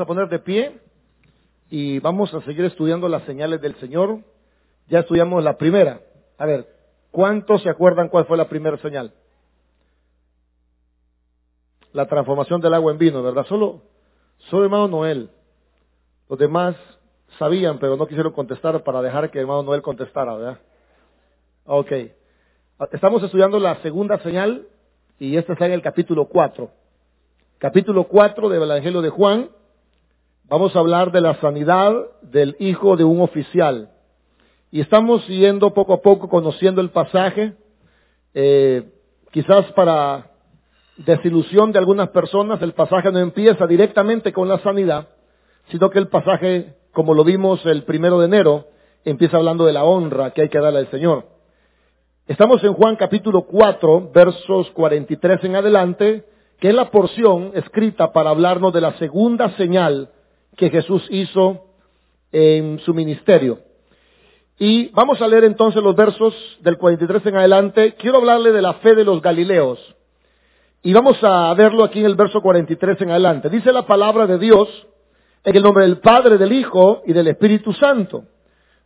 a poner de pie y vamos a seguir estudiando las señales del Señor. Ya estudiamos la primera. A ver, ¿cuántos se acuerdan cuál fue la primera señal? La transformación del agua en vino, ¿verdad? Solo, solo hermano Noel. Los demás sabían, pero no quisieron contestar para dejar que hermano Noel contestara, ¿verdad? Ok. Estamos estudiando la segunda señal y esta está en el capítulo 4. Capítulo 4 del Evangelio de Juan. Vamos a hablar de la sanidad del hijo de un oficial. Y estamos siguiendo poco a poco conociendo el pasaje, eh, quizás para desilusión de algunas personas, el pasaje no empieza directamente con la sanidad, sino que el pasaje, como lo vimos el primero de enero, empieza hablando de la honra que hay que darle al Señor. Estamos en Juan capítulo 4, versos 43 en adelante, que es la porción escrita para hablarnos de la segunda señal que Jesús hizo en su ministerio. Y vamos a leer entonces los versos del 43 en adelante. Quiero hablarle de la fe de los Galileos. Y vamos a verlo aquí en el verso 43 en adelante. Dice la palabra de Dios en el nombre del Padre, del Hijo y del Espíritu Santo.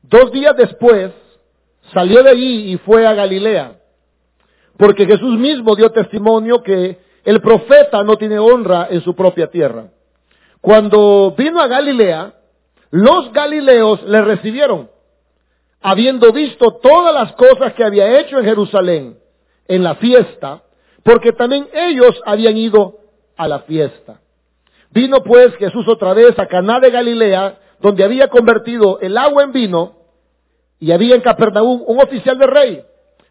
Dos días después salió de allí y fue a Galilea. Porque Jesús mismo dio testimonio que el profeta no tiene honra en su propia tierra. Cuando vino a Galilea, los galileos le recibieron habiendo visto todas las cosas que había hecho en Jerusalén en la fiesta, porque también ellos habían ido a la fiesta. Vino pues Jesús otra vez a Caná de Galilea, donde había convertido el agua en vino, y había en Capernaum un oficial de rey,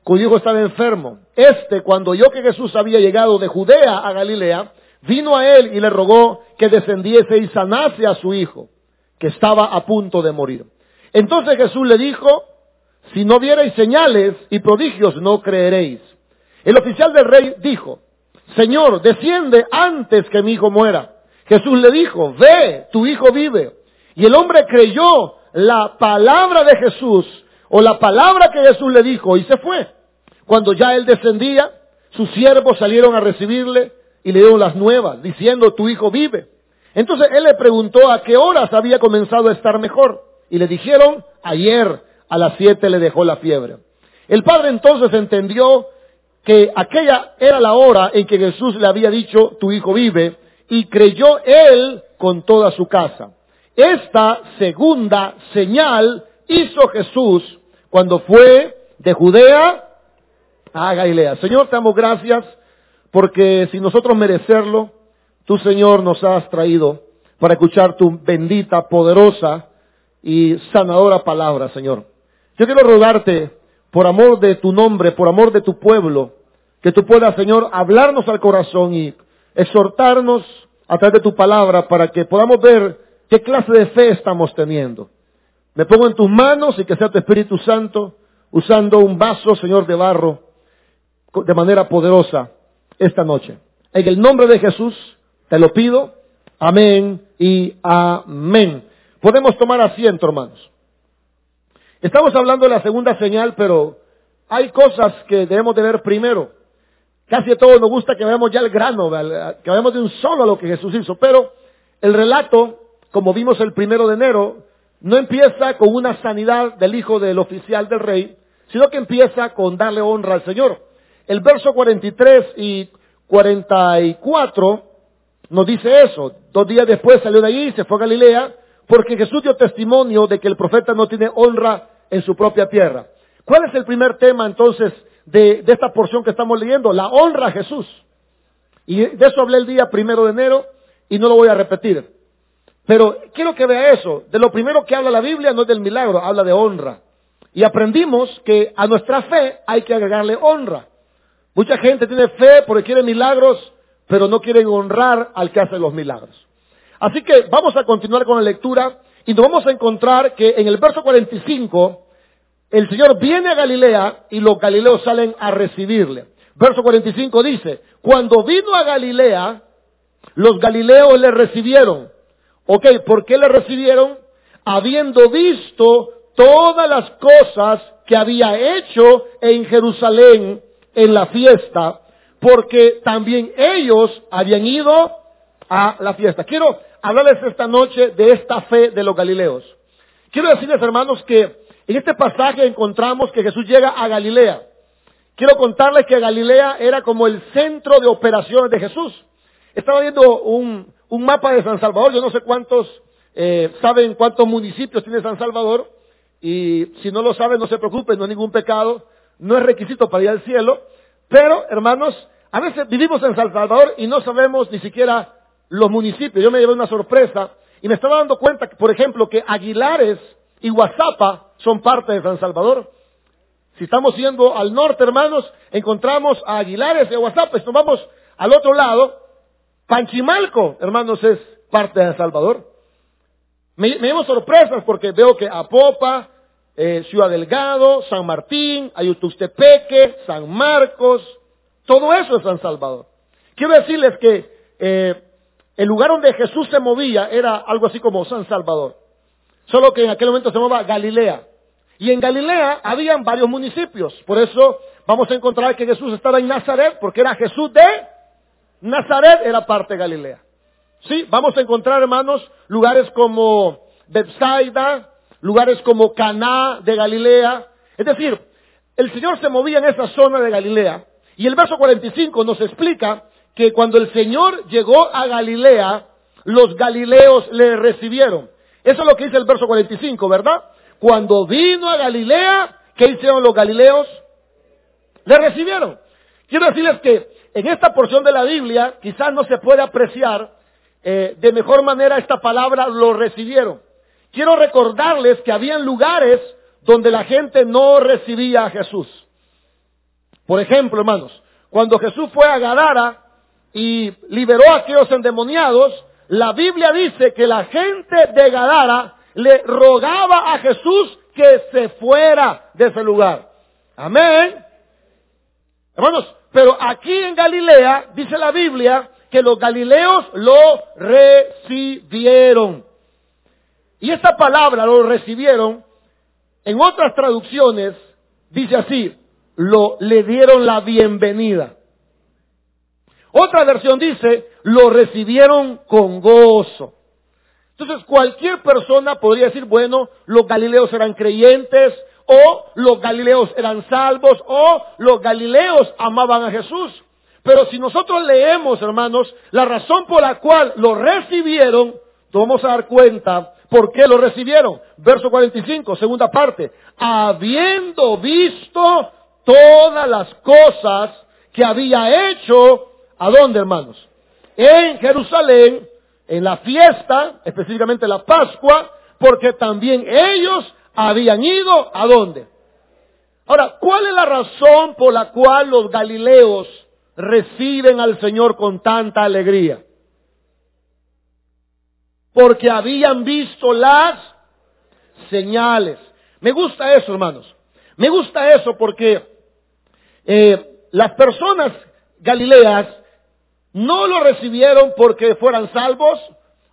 cuyo hijo estaba enfermo. Este, cuando oyó que Jesús había llegado de Judea a Galilea, vino a él y le rogó que descendiese y sanase a su hijo, que estaba a punto de morir. Entonces Jesús le dijo, si no vierais señales y prodigios no creeréis. El oficial del rey dijo, Señor, desciende antes que mi hijo muera. Jesús le dijo, ve, tu hijo vive. Y el hombre creyó la palabra de Jesús o la palabra que Jesús le dijo y se fue. Cuando ya él descendía, sus siervos salieron a recibirle y le dieron las nuevas, diciendo, tu hijo vive. Entonces él le preguntó a qué horas había comenzado a estar mejor. Y le dijeron, ayer a las siete le dejó la fiebre. El padre entonces entendió que aquella era la hora en que Jesús le había dicho, tu hijo vive, y creyó él con toda su casa. Esta segunda señal hizo Jesús cuando fue de Judea a Galilea. Señor, te damos gracias porque sin nosotros merecerlo, tú Señor nos has traído para escuchar tu bendita, poderosa y sanadora palabra, Señor. Yo quiero rogarte, por amor de tu nombre, por amor de tu pueblo, que tú puedas, Señor, hablarnos al corazón y exhortarnos a través de tu palabra para que podamos ver qué clase de fe estamos teniendo. Me pongo en tus manos y que sea tu Espíritu Santo usando un vaso, Señor, de barro de manera poderosa esta noche. En el nombre de Jesús te lo pido. Amén y amén. Podemos tomar asiento, hermanos. Estamos hablando de la segunda señal, pero hay cosas que debemos de ver primero. Casi a todos nos gusta que veamos ya el grano, que veamos de un solo lo que Jesús hizo. Pero el relato, como vimos el primero de enero, no empieza con una sanidad del hijo del oficial del rey, sino que empieza con darle honra al Señor. El verso 43 y 44 nos dice eso. Dos días después salió de allí, se fue a Galilea, porque Jesús dio testimonio de que el profeta no tiene honra en su propia tierra. ¿Cuál es el primer tema entonces de, esta porción que estamos leyendo? La honra a Jesús. Y de eso hablé el día primero de enero y no lo voy a repetir. Pero quiero que vea eso. De lo primero que habla la Biblia no es del milagro, habla de honra. Y aprendimos que a nuestra fe hay que agregarle honra. Mucha gente tiene fe porque quiere milagros, pero no quieren honrar al que hace los milagros. Así que vamos a continuar con la lectura y nos vamos a encontrar que en el verso 45 el Señor viene a Galilea y los galileos salen a recibirle. Verso 45 dice, cuando vino a Galilea, los galileos le recibieron. Ok, ¿por qué le recibieron? Habiendo visto todas las cosas que había hecho en Jerusalén en la fiesta, porque también ellos habían ido a la fiesta. Quiero hablarles esta noche de esta fe de los Galileos. Quiero decirles, hermanos, que en este pasaje encontramos que Jesús llega a Galilea. Quiero contarles que Galilea era como el centro de operaciones de Jesús. Estaba viendo un, mapa de San Salvador, yo no sé cuántos eh, saben cuántos municipios tiene San Salvador, y si no lo saben, no se preocupen, no hay ningún pecado, no es requisito para ir al cielo, pero hermanos, a veces vivimos en San Salvador y no sabemos ni siquiera los municipios. Yo me llevé una sorpresa y me estaba dando cuenta, por ejemplo, que Aguilares y Guazapa son parte de San Salvador. Si estamos yendo al norte, hermanos, encontramos a Aguilares y a Guazapa. Si nos vamos al otro lado, Panchimalco, hermanos, es parte de San Salvador. Me, me llevo sorpresas porque veo que Apopa, eh, Ciudad Delgado, San Martín, Ayutustepeque, San Marcos, todo eso es San Salvador. Quiero decirles que eh, el lugar donde Jesús se movía era algo así como San Salvador. Solo que en aquel momento se llamaba Galilea. Y en Galilea habían varios municipios. Por eso vamos a encontrar que Jesús estaba en Nazaret, porque era Jesús de Nazaret, era parte de Galilea. Sí, vamos a encontrar, hermanos, lugares como Bethsaida, lugares como Caná de Galilea. Es decir, el Señor se movía en esa zona de Galilea. Y el verso 45 nos explica que cuando el Señor llegó a Galilea, los galileos le recibieron. Eso es lo que dice el verso 45, ¿verdad? Cuando vino a Galilea, ¿qué hicieron los galileos? Le recibieron. Quiero decirles que en esta porción de la Biblia quizás no se puede apreciar eh, de mejor manera esta palabra, lo recibieron. Quiero recordarles que habían lugares donde la gente no recibía a Jesús. Por ejemplo, hermanos, cuando Jesús fue a Gadara, y liberó a aquellos endemoniados, la Biblia dice que la gente de Gadara le rogaba a Jesús que se fuera de ese lugar. Amén. Hermanos, pero aquí en Galilea dice la Biblia que los galileos lo recibieron. Y esta palabra lo recibieron, en otras traducciones dice así, lo le dieron la bienvenida. Otra versión dice, lo recibieron con gozo. Entonces cualquier persona podría decir, bueno, los galileos eran creyentes, o los galileos eran salvos, o los galileos amaban a Jesús. Pero si nosotros leemos, hermanos, la razón por la cual lo recibieron, vamos a dar cuenta por qué lo recibieron. Verso 45, segunda parte. Habiendo visto todas las cosas que había hecho ¿A dónde, hermanos? En Jerusalén, en la fiesta, específicamente la Pascua, porque también ellos habían ido a dónde. Ahora, ¿cuál es la razón por la cual los galileos reciben al Señor con tanta alegría? Porque habían visto las señales. Me gusta eso, hermanos. Me gusta eso porque eh, las personas galileas no lo recibieron porque fueran salvos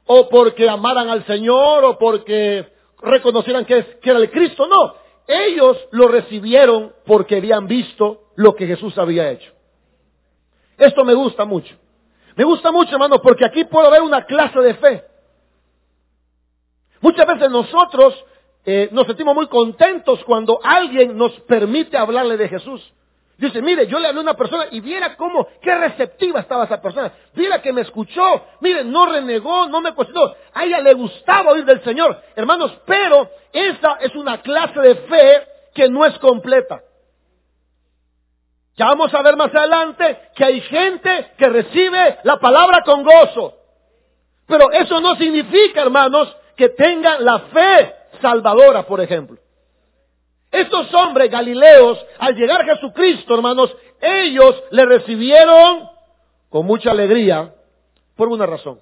o porque amaran al Señor o porque reconocieran que, era el Cristo. No, ellos lo recibieron porque habían visto lo que Jesús había hecho. Esto me gusta mucho. Me gusta mucho, hermano, porque aquí puedo ver una clase de fe. Muchas veces nosotros eh, nos sentimos muy contentos cuando alguien nos permite hablarle de Jesús. Dice, mire, yo le hablé a una persona y viera cómo, qué receptiva estaba esa persona. Viera que me escuchó, mire, no renegó, no me cuestionó. A ella le gustaba oír del Señor. Hermanos, pero esa es una clase de fe que no es completa. Ya vamos a ver más adelante que hay gente que recibe la palabra con gozo. Pero eso no significa, hermanos, que tengan la fe salvadora, por ejemplo. Estos hombres galileos, al llegar a Jesucristo, hermanos, ellos le recibieron con mucha alegría por una razón.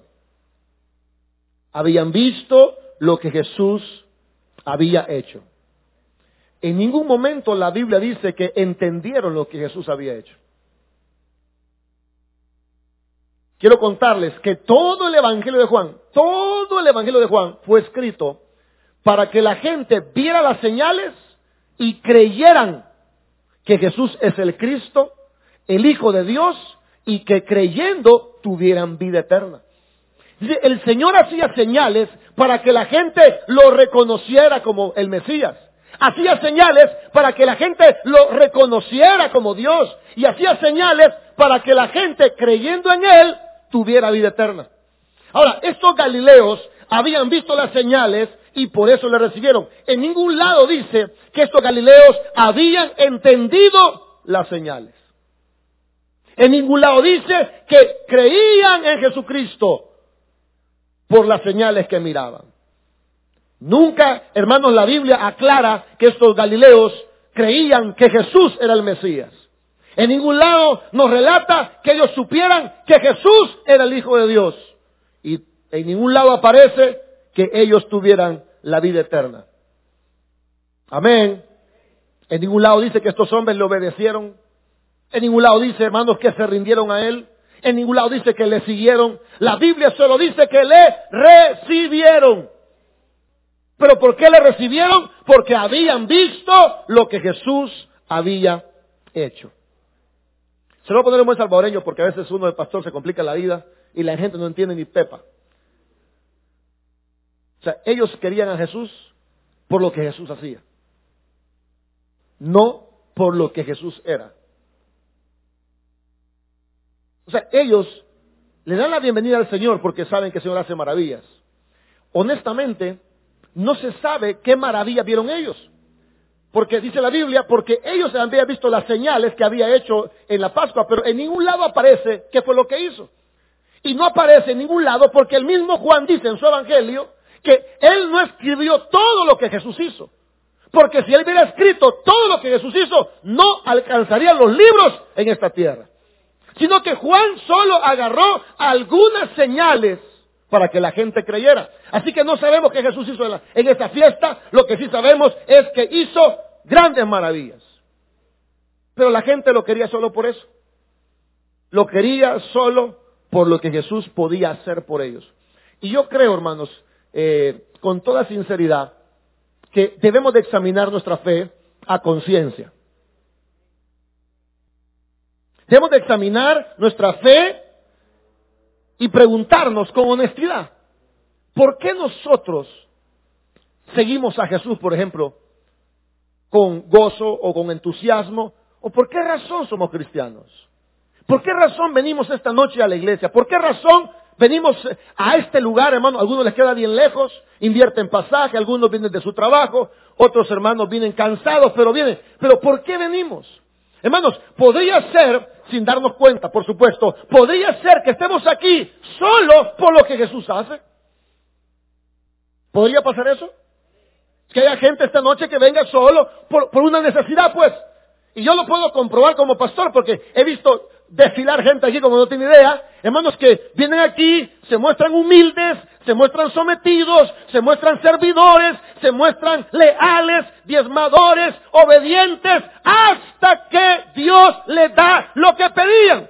Habían visto lo que Jesús había hecho. En ningún momento la Biblia dice que entendieron lo que Jesús había hecho. Quiero contarles que todo el Evangelio de Juan, todo el Evangelio de Juan fue escrito para que la gente viera las señales y creyeran que Jesús es el Cristo, el Hijo de Dios, y que creyendo tuvieran vida eterna. El Señor hacía señales para que la gente lo reconociera como el Mesías. Hacía señales para que la gente lo reconociera como Dios. Y hacía señales para que la gente creyendo en Él tuviera vida eterna. Ahora, estos Galileos habían visto las señales y por eso le recibieron. En ningún lado dice que estos Galileos habían entendido las señales. En ningún lado dice que creían en Jesucristo por las señales que miraban. Nunca, hermanos, la Biblia aclara que estos Galileos creían que Jesús era el Mesías. En ningún lado nos relata que ellos supieran que Jesús era el Hijo de Dios. Y en ningún lado aparece que ellos tuvieran la vida eterna. Amén. En ningún lado dice que estos hombres le obedecieron. En ningún lado dice, hermanos, que se rindieron a él. En ningún lado dice que le siguieron. La Biblia solo dice que le recibieron. ¿Pero por qué le recibieron? Porque habían visto lo que Jesús había hecho. Se lo voy a poner en buen salvadoreño porque a veces uno de pastor se complica la vida y la gente no entiende ni pepa. O sea, ellos querían a Jesús por lo que Jesús hacía, no por lo que Jesús era. O sea, ellos le dan la bienvenida al Señor porque saben que el Señor hace maravillas. Honestamente, no se sabe qué maravilla vieron ellos. Porque dice la Biblia, porque ellos habían visto las señales que había hecho en la Pascua, pero en ningún lado aparece qué fue lo que hizo. Y no aparece en ningún lado porque el mismo Juan dice en su evangelio que él no escribió todo lo que Jesús hizo. Porque si él hubiera escrito todo lo que Jesús hizo, no alcanzaría los libros en esta tierra. Sino que Juan solo agarró algunas señales para que la gente creyera. Así que no sabemos qué Jesús hizo en, en esta fiesta, lo que sí sabemos es que hizo grandes maravillas. Pero la gente lo quería solo por eso. Lo quería solo por lo que Jesús podía hacer por ellos. Y yo creo, hermanos, eh, con toda sinceridad, que debemos de examinar nuestra fe a conciencia. Debemos de examinar nuestra fe y preguntarnos con honestidad, ¿por qué nosotros seguimos a Jesús, por ejemplo, con gozo o con entusiasmo? ¿O por qué razón somos cristianos? ¿Por qué razón venimos esta noche a la iglesia? ¿Por qué razón venimos a este lugar, hermano? Algunos les queda bien lejos, invierten pasaje, algunos vienen de su trabajo, otros hermanos vienen cansados, pero vienen. ¿Pero por qué venimos? Hermanos, podría ser, sin darnos cuenta, por supuesto, podría ser que estemos aquí solo por lo que Jesús hace. ¿Podría pasar eso? Que haya gente esta noche que venga solo por, por una necesidad, pues. Y yo lo puedo comprobar como pastor porque he visto desfilar gente aquí como no tiene idea. Hermanos que vienen aquí, se muestran humildes, se muestran sometidos, se muestran servidores, se muestran leales, diezmadores, obedientes, hasta que Dios les da lo que pedían.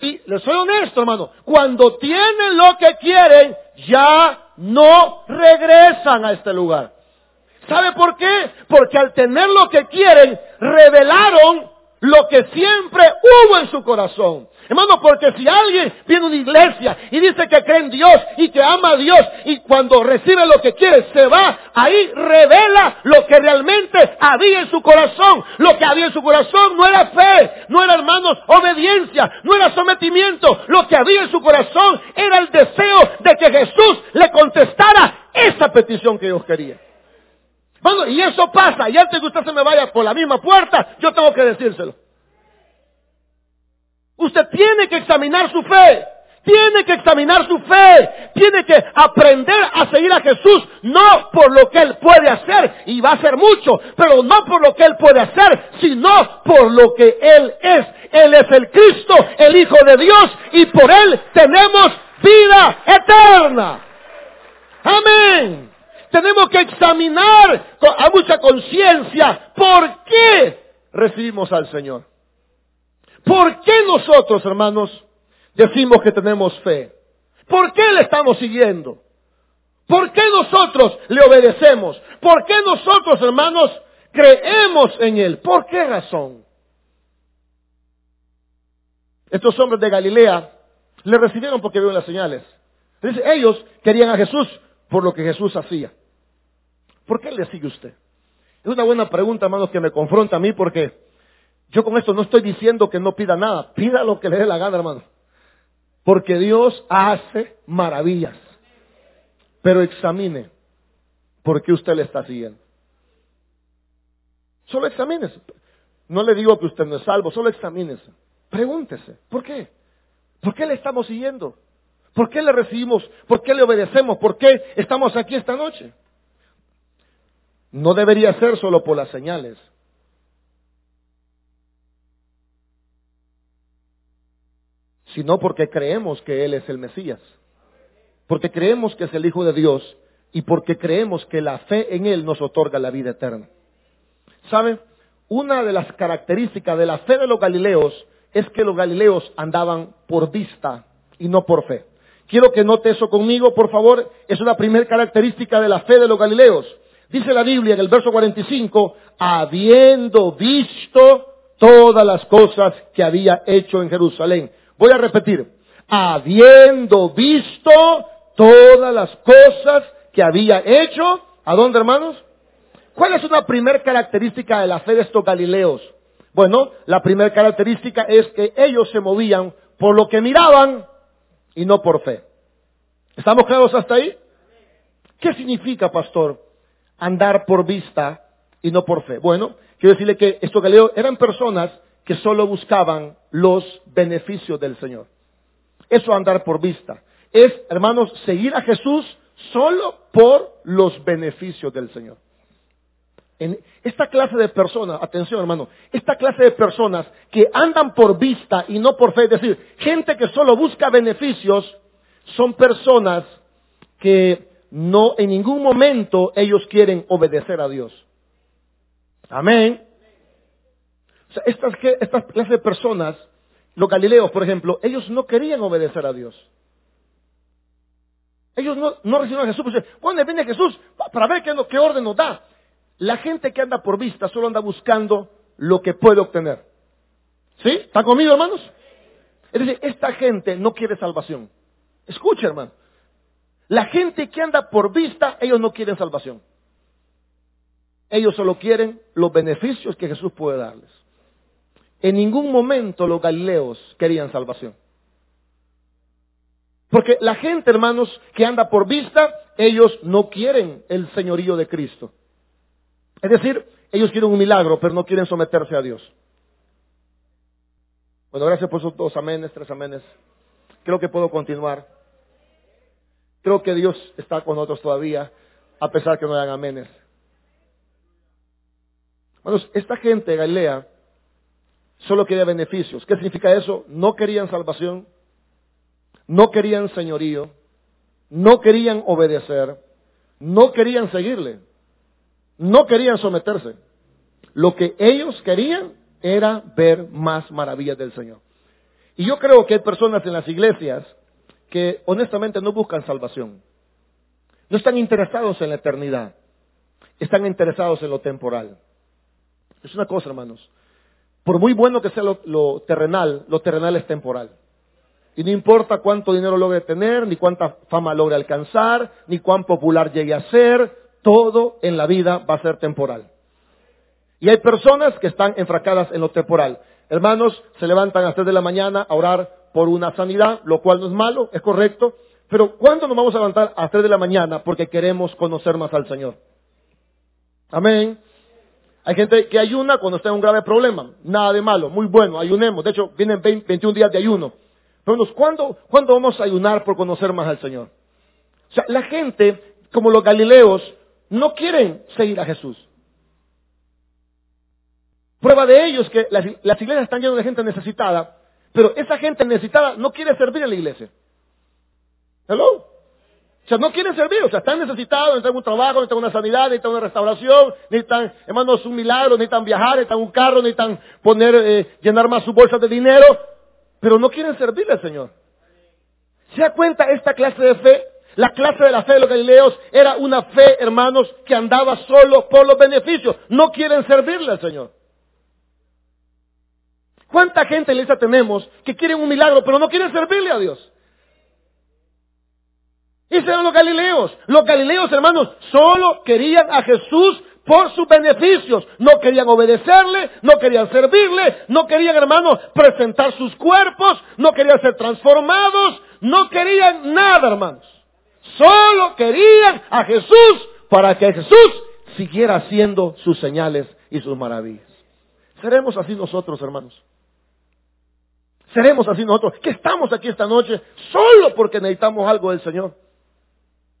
Y les soy honesto, hermano, cuando tienen lo que quieren, ya no regresan a este lugar. ¿Sabe por qué? Porque al tener lo que quieren, revelaron lo que siempre hubo en su corazón. Hermano, porque si alguien viene a una iglesia y dice que cree en Dios y que ama a Dios y cuando recibe lo que quiere se va, ahí revela lo que realmente había en su corazón. Lo que había en su corazón no era fe, no era hermanos obediencia, no era sometimiento. Lo que había en su corazón era el deseo de que Jesús le contestara esa petición que ellos querían. Y eso pasa, y antes que usted se me vaya por la misma puerta, yo tengo que decírselo. Usted tiene que examinar su fe. Tiene que examinar su fe. Tiene que aprender a seguir a Jesús, no por lo que Él puede hacer, y va a hacer mucho, pero no por lo que Él puede hacer, sino por lo que Él es. Él es el Cristo, el Hijo de Dios, y por Él tenemos vida eterna. Amén. Tenemos que examinar a mucha conciencia por qué recibimos al Señor. ¿Por qué nosotros, hermanos, decimos que tenemos fe? ¿Por qué le estamos siguiendo? ¿Por qué nosotros le obedecemos? ¿Por qué nosotros, hermanos, creemos en Él? ¿Por qué razón? Estos hombres de Galilea le recibieron porque vieron las señales. Ellos querían a Jesús por lo que Jesús hacía. ¿Por qué le sigue usted? Es una buena pregunta, hermanos, que me confronta a mí porque yo con esto no estoy diciendo que no pida nada. Pida lo que le dé la gana, hermano. Porque Dios hace maravillas. Pero examine por qué usted le está siguiendo. Solo examínese. No le digo que usted no es salvo, solo examínese. Pregúntese, ¿por qué? ¿Por qué le estamos siguiendo? ¿Por qué le recibimos? ¿Por qué le obedecemos? ¿Por qué estamos aquí esta noche? No debería ser solo por las señales. sino porque creemos que Él es el Mesías, porque creemos que es el Hijo de Dios y porque creemos que la fe en Él nos otorga la vida eterna. ¿Sabe? Una de las características de la fe de los Galileos es que los Galileos andaban por vista y no por fe. Quiero que note eso conmigo, por favor. Es una primera característica de la fe de los Galileos. Dice la Biblia en el verso 45, habiendo visto todas las cosas que había hecho en Jerusalén. Voy a repetir, habiendo visto todas las cosas que había hecho, ¿a dónde hermanos? ¿Cuál es una primera característica de la fe de estos Galileos? Bueno, la primera característica es que ellos se movían por lo que miraban y no por fe. ¿Estamos claros hasta ahí? ¿Qué significa, pastor, andar por vista y no por fe? Bueno, quiero decirle que estos Galileos eran personas que solo buscaban los beneficios del Señor. Eso andar por vista. Es, hermanos, seguir a Jesús solo por los beneficios del Señor. Esta clase de personas, atención hermano, esta clase de personas que andan por vista y no por fe, es decir, gente que solo busca beneficios, son personas que no en ningún momento ellos quieren obedecer a Dios. Amén estas, estas clases de personas, los galileos, por ejemplo, ellos no querían obedecer a Dios. Ellos no, no recibieron a Jesús. Pues, bueno, viene Jesús para ver qué, qué orden nos da. La gente que anda por vista solo anda buscando lo que puede obtener. ¿Sí? ¿Están conmigo, hermanos? Es decir, esta gente no quiere salvación. Escucha, hermano. La gente que anda por vista, ellos no quieren salvación. Ellos solo quieren los beneficios que Jesús puede darles. En ningún momento los galileos querían salvación. Porque la gente, hermanos, que anda por vista, ellos no quieren el señorío de Cristo. Es decir, ellos quieren un milagro, pero no quieren someterse a Dios. Bueno, gracias por esos dos amenes, tres amenes. Creo que puedo continuar. Creo que Dios está con nosotros todavía, a pesar que no hagan amenes. Hermanos, esta gente Galilea solo quería beneficios. ¿Qué significa eso? No querían salvación, no querían señorío, no querían obedecer, no querían seguirle, no querían someterse. Lo que ellos querían era ver más maravillas del Señor. Y yo creo que hay personas en las iglesias que honestamente no buscan salvación. No están interesados en la eternidad. Están interesados en lo temporal. Es una cosa, hermanos. Por muy bueno que sea lo, terrenal, lo terrenal es temporal. Y no importa cuánto dinero logre tener, ni cuánta fama logre alcanzar, ni cuán popular llegue a ser, todo en la vida va a ser temporal. Y hay personas que están enfracadas en lo temporal. Hermanos, se levantan a las 3 de la mañana a orar por una sanidad, lo cual no es malo, es correcto. Pero ¿cuándo nos vamos a levantar a las 3 de la mañana porque queremos conocer más al Señor? Amén. Hay gente que ayuna cuando está en un grave problema. Nada de malo, muy bueno, ayunemos. De hecho, vienen 21 días de ayuno. Pero ¿cuándo, ¿cuándo vamos a ayunar por conocer más al Señor? O sea, la gente, como los galileos, no quieren seguir a Jesús. Prueba de ello es que las iglesias están llenas de gente necesitada, pero esa gente necesitada no quiere servir a la iglesia. ¿Hello? O sea, no quieren servir, o sea, están necesitados, necesitan un trabajo, necesitan una sanidad, necesitan una restauración, necesitan, hermanos, un milagro, necesitan viajar, necesitan un carro, necesitan poner, eh, llenar más su bolsa de dinero, pero no quieren servirle al Señor. ¿Se da cuenta esta clase de fe? La clase de la fe de los galileos era una fe, hermanos, que andaba solo por los beneficios. No quieren servirle al Señor. ¿Cuánta gente en la tenemos que quieren un milagro, pero no quieren servirle a Dios? Esos eran los galileos. Los galileos, hermanos, solo querían a Jesús por sus beneficios. No querían obedecerle, no querían servirle, no querían, hermanos, presentar sus cuerpos, no querían ser transformados, no querían nada, hermanos. Solo querían a Jesús para que Jesús siguiera haciendo sus señales y sus maravillas. Seremos así nosotros, hermanos. Seremos así nosotros, que estamos aquí esta noche solo porque necesitamos algo del Señor.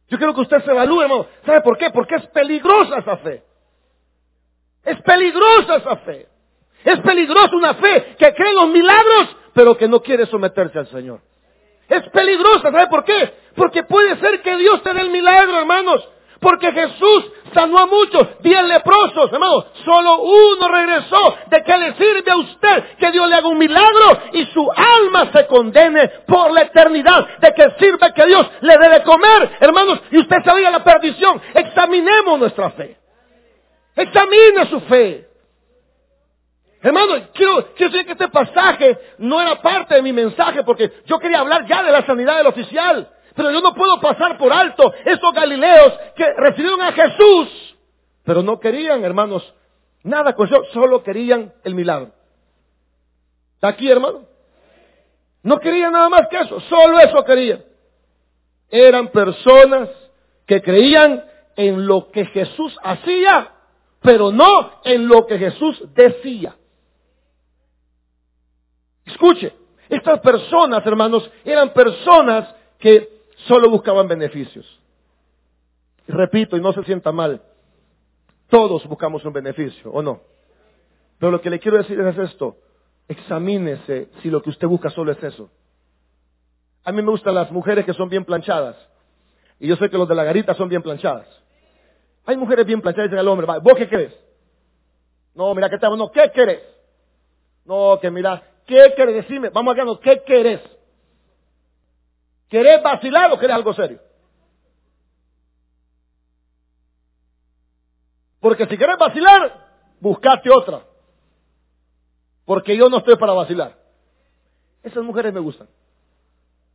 Yo quiero que usted se evalúe, hermano. ¿Sabe por qué? Porque es peligrosa esa fe. Es peligrosa esa fe. Es peligrosa una fe que cree en los milagros, pero que no quiere someterse al Señor. Es peligrosa, ¿sabe por qué? Porque puede ser que Dios te dé el milagro, hermanos. Porque Jesús sanó a muchos, diez leprosos, hermanos. Solo uno regresó. ¿De qué le sirve a usted que Dios le haga un milagro y su alma se condene por la eternidad? ¿De qué sirve que Dios le dé de comer, hermanos? Y usted se a la perdición. Examinemos nuestra fe. Examine su fe. Hermano, quiero, quiero decir que este pasaje no era parte de mi mensaje porque yo quería hablar ya de la sanidad del oficial. Pero yo no puedo pasar por alto esos galileos que recibieron a Jesús, pero no querían, hermanos, nada con eso, solo querían el milagro. ¿Está aquí, hermano? No querían nada más que eso, solo eso querían. Eran personas que creían en lo que Jesús hacía, pero no en lo que Jesús decía. Escuche, estas personas, hermanos, eran personas que solo buscaban beneficios. Repito, y no se sienta mal, todos buscamos un beneficio, ¿o no? Pero lo que le quiero decir es esto, examínese si lo que usted busca solo es eso. A mí me gustan las mujeres que son bien planchadas. Y yo sé que los de la garita son bien planchadas. Hay mujeres bien planchadas y dicen al hombre, ¿vos qué querés? No, mira, ¿qué te No, ¿qué querés? No, que mira, ¿qué querés? Decime, vamos acá, no, ¿qué querés? ¿Querés vacilar o querés algo serio? Porque si querés vacilar, buscate otra. Porque yo no estoy para vacilar. Esas mujeres me gustan.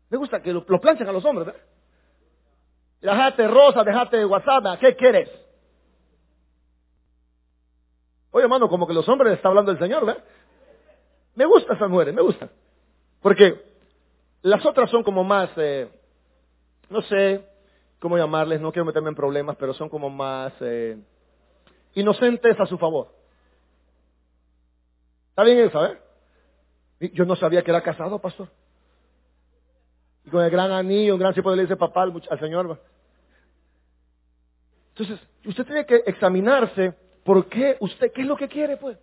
Me gusta que lo, planchen a los hombres. ¿verdad? Dejate rosa, dejate WhatsApp. ¿Qué quieres? Oye, hermano, como que los hombres está hablando el Señor, ¿verdad? Me gusta esas mujeres, me gusta. Porque las otras son como más, eh, no sé cómo llamarles, no quiero meterme en problemas, pero son como más eh, inocentes a su favor. ¿Está bien eso, eh? Yo no sabía que era casado, pastor. Y con el gran anillo, un gran tipo le dice papá al, al Señor. Entonces, usted tiene que examinarse por qué usted, qué es lo que quiere, pues.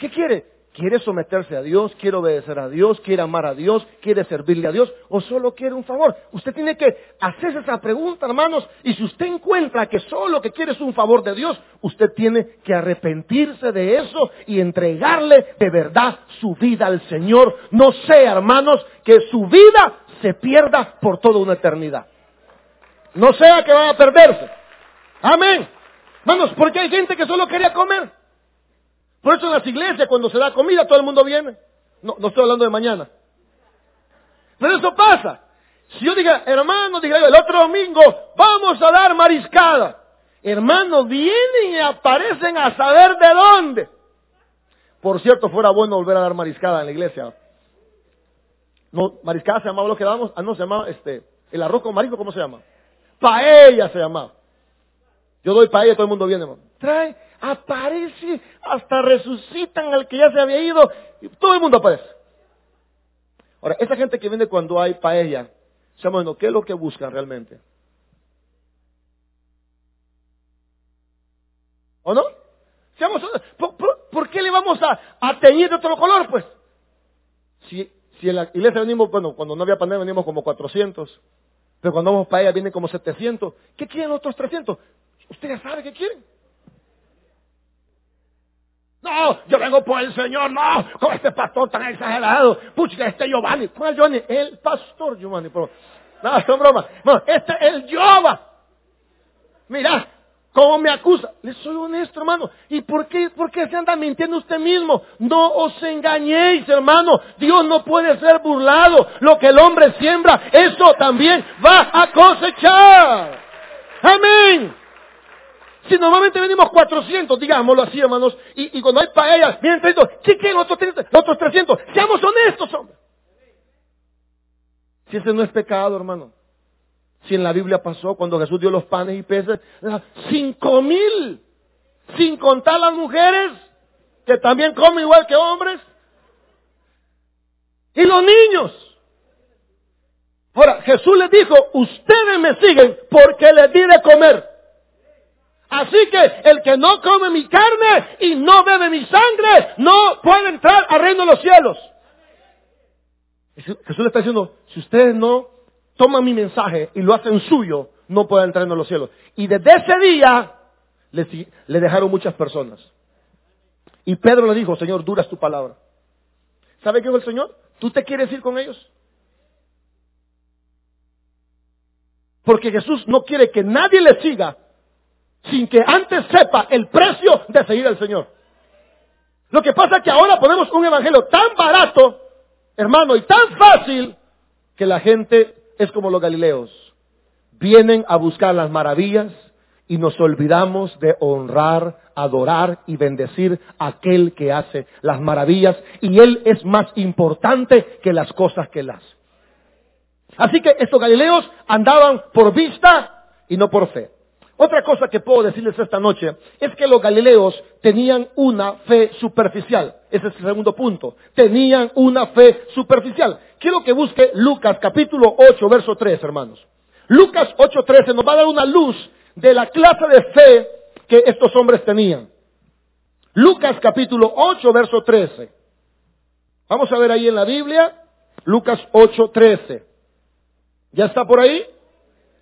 ¿qué quiere? ¿Quiere someterse a Dios? ¿Quiere obedecer a Dios? ¿Quiere amar a Dios? ¿Quiere servirle a Dios? ¿O solo quiere un favor? Usted tiene que hacerse esa pregunta, hermanos. Y si usted encuentra que solo lo que quiere es un favor de Dios, usted tiene que arrepentirse de eso y entregarle de verdad su vida al Señor. No sea, hermanos, que su vida se pierda por toda una eternidad. No sea que vaya a perderse. Amén. Hermanos, porque hay gente que solo quería comer. Por eso en las iglesias, cuando se da comida, todo el mundo viene. No, no estoy hablando de mañana. Pero eso pasa. Si yo diga, hermano, diga yo, el otro domingo vamos a dar mariscada. Hermanos, vienen y aparecen a saber de dónde. Por cierto, fuera bueno volver a dar mariscada en la iglesia. No, mariscada se llamaba lo que damos. Ah, no, se llamaba este, el arroz con marisco, ¿cómo se llama? Paella se llamaba. Yo doy paella, todo el mundo viene, hermano. Trae aparece, hasta resucitan al que ya se había ido, y todo el mundo aparece. Ahora, esa gente que viene cuando hay paella, bueno, ¿qué es lo que buscan realmente? ¿O no? ¿por, qué le vamos a, a teñir de otro color, pues? Si, si en la iglesia venimos, bueno, cuando no había pandemia venimos como 400, pero cuando vamos para vienen como 700. ¿Qué quieren los otros 300? Ustedes saben qué quieren. No, yo vengo por el Señor, no, con este pastor tan exagerado. Pucha, este Giovanni. ¿Cuál es Giovanni? El pastor Giovanni. Pero, no, son bromas. No, este es el Jehová. Mira, ¿Cómo me acusa? Le soy honesto, hermano. ¿Y por qué, por qué se anda mintiendo usted mismo? No os engañéis, hermano. Dios no puede ser burlado. Lo que el hombre siembra, eso también va a cosechar. Amén. Si normalmente venimos 400, digámoslo así, hermanos, y, cuando hay paellas, vienen 300, ¿qué quieren otros 300? Otros 300. Seamos honestos, hombre. Si ese no es pecado, hermano. Si en la Biblia pasó cuando Jesús dio los panes y peces, cinco mil, sin contar las mujeres que también comen igual que hombres, y los niños. Ahora, Jesús les dijo, ustedes me siguen porque les di el que no come mi carne y no bebe mi sangre, no puede entrar al reino de los cielos. Jesús le está diciendo, si ustedes no toman mi mensaje y lo hacen suyo, no pueden entrar en los cielos. Y desde ese día le, dejaron muchas personas. Y Pedro le dijo, Señor, dura tu palabra. ¿Sabe qué dijo el Señor? ¿Tú te quieres ir con ellos? Porque Jesús no quiere que nadie le siga sin que antes sepa el precio de seguir al Señor. Lo que pasa es que ahora ponemos un evangelio tan barato, hermano, y tan fácil, que la gente es como los galileos. Vienen a buscar las maravillas y nos olvidamos de honrar, adorar y bendecir a aquel que hace las maravillas y él es más importante que las cosas que él hace. Así que estos galileos andaban por vista y no por fe. Otra cosa que puedo decirles esta noche es que los galileos tenían una fe superficial. Ese es el segundo punto. Tenían una fe superficial. Quiero que busque Lucas capítulo 8, verso 3, hermanos. Lucas 8, 13 nos va a dar una luz de la clase de fe que estos hombres tenían. Lucas capítulo 8, verso 13. Vamos a ver ahí en la Biblia, Lucas 8, 13. ¿Ya está por ahí?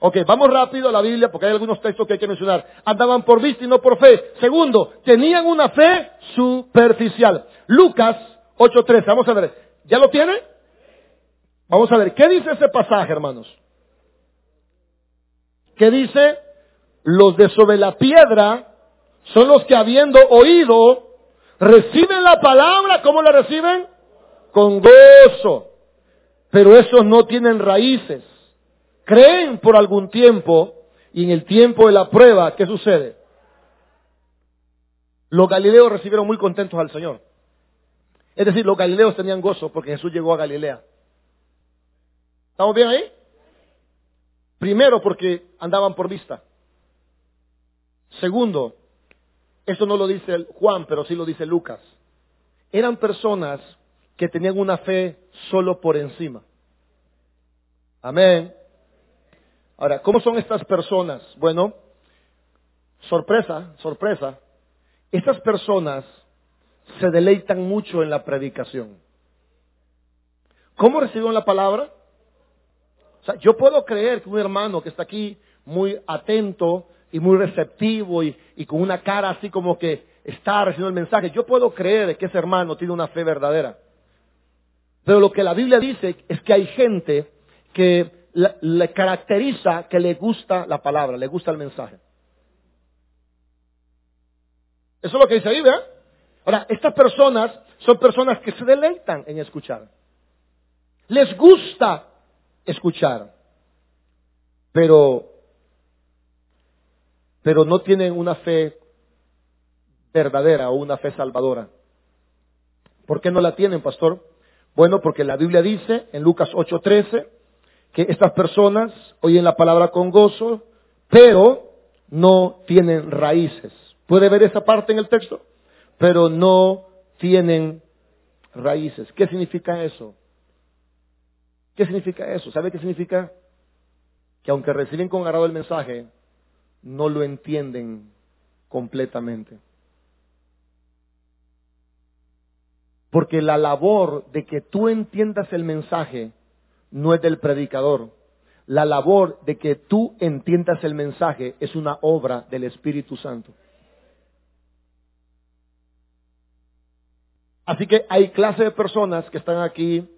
Ok, vamos rápido a la Biblia porque hay algunos textos que hay que mencionar. Andaban por vista y no por fe. Segundo, tenían una fe superficial. Lucas 8.13, vamos a ver. ¿Ya lo tiene? Vamos a ver, ¿qué dice ese pasaje, hermanos? ¿Qué dice? Los de sobre la piedra son los que habiendo oído, reciben la palabra, ¿cómo la reciben? Con gozo. Pero esos no tienen raíces creen por algún tiempo y en el tiempo de la prueba, ¿qué sucede? Los galileos recibieron muy contentos al Señor. Es decir, los galileos tenían gozo porque Jesús llegó a Galilea. ¿Estamos bien ahí? Primero porque andaban por vista. Segundo, esto no lo dice Juan, pero sí lo dice Lucas. Eran personas que tenían una fe solo por encima. Amén. Ahora, ¿cómo son estas personas? Bueno, sorpresa, sorpresa. Estas personas se deleitan mucho en la predicación. ¿Cómo recibieron la palabra? O sea, yo puedo creer que un hermano que está aquí muy atento y muy receptivo y, y con una cara así como que está recibiendo el mensaje, yo puedo creer que ese hermano tiene una fe verdadera. Pero lo que la Biblia dice es que hay gente que le caracteriza que le gusta la palabra, le gusta el mensaje. Eso es lo que dice ahí, ¿verdad? Ahora, estas personas son personas que se deleitan en escuchar. Les gusta escuchar, pero, pero no tienen una fe verdadera o una fe salvadora. ¿Por qué no la tienen, pastor? Bueno, porque la Biblia dice en Lucas 8:13, que estas personas oyen la palabra con gozo, pero no tienen raíces. ¿Puede ver esa parte en el texto? Pero no tienen raíces. ¿Qué significa eso? ¿Qué significa eso? ¿Sabe qué significa? Que aunque reciben con agrado el mensaje, no lo entienden completamente. Porque la labor de que tú entiendas el mensaje no es del predicador. La labor de que tú entiendas el mensaje es una obra del Espíritu Santo. Así que hay clase de personas que están aquí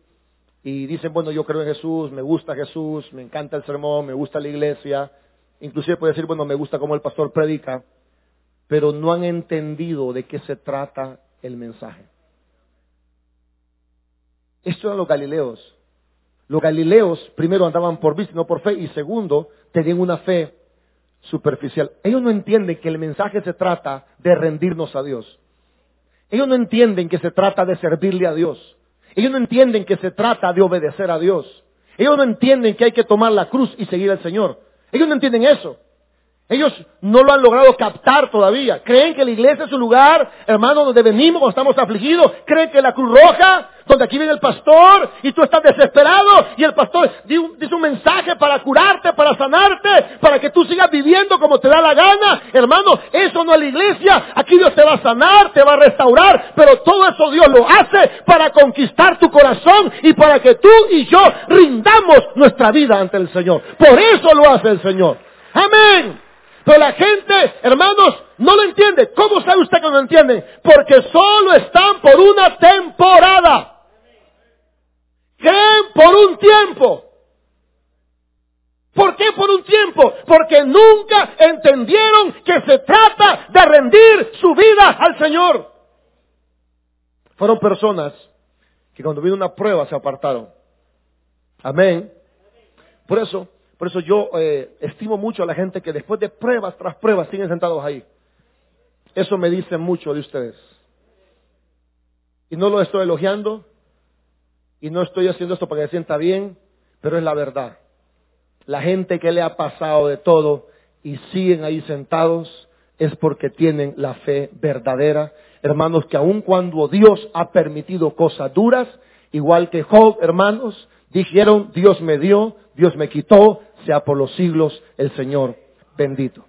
y dicen, bueno, yo creo en Jesús, me gusta Jesús, me encanta el sermón, me gusta la iglesia, inclusive puede decir, bueno, me gusta cómo el pastor predica, pero no han entendido de qué se trata el mensaje. Esto eran los galileos. Los galileos primero andaban por vista, no por fe, y segundo, tenían una fe superficial. Ellos no entienden que el mensaje se trata de rendirnos a Dios. Ellos no entienden que se trata de servirle a Dios. Ellos no entienden que se trata de obedecer a Dios. Ellos no entienden que hay que tomar la cruz y seguir al Señor. Ellos no entienden eso. Ellos no lo han logrado captar todavía. Creen que la iglesia es un lugar, hermano, donde venimos cuando estamos afligidos. Creen que la Cruz Roja, donde aquí viene el pastor y tú estás desesperado y el pastor dice un mensaje para curarte, para sanarte, para que tú sigas viviendo como te da la gana. Hermano, eso no es la iglesia. Aquí Dios te va a sanar, te va a restaurar, pero todo eso Dios lo hace para conquistar tu corazón y para que tú y yo rindamos nuestra vida ante el Señor. Por eso lo hace el Señor. Amén. Pero la gente, hermanos, no lo entiende. ¿Cómo sabe usted que no lo entiende? Porque solo están por una temporada. Creen por un tiempo. ¿Por qué por un tiempo? Porque nunca entendieron que se trata de rendir su vida al Señor. Fueron personas que cuando vino una prueba se apartaron. Amén. Por eso, por eso yo eh, estimo mucho a la gente que después de pruebas tras pruebas siguen sentados ahí. Eso me dice mucho de ustedes. Y no lo estoy elogiando y no estoy haciendo esto para que se sienta bien, pero es la verdad. La gente que le ha pasado de todo y siguen ahí sentados es porque tienen la fe verdadera. Hermanos, que aun cuando Dios ha permitido cosas duras, igual que Job, hermanos, dijeron, Dios me dio, Dios me quitó, sea por los siglos el Señor bendito.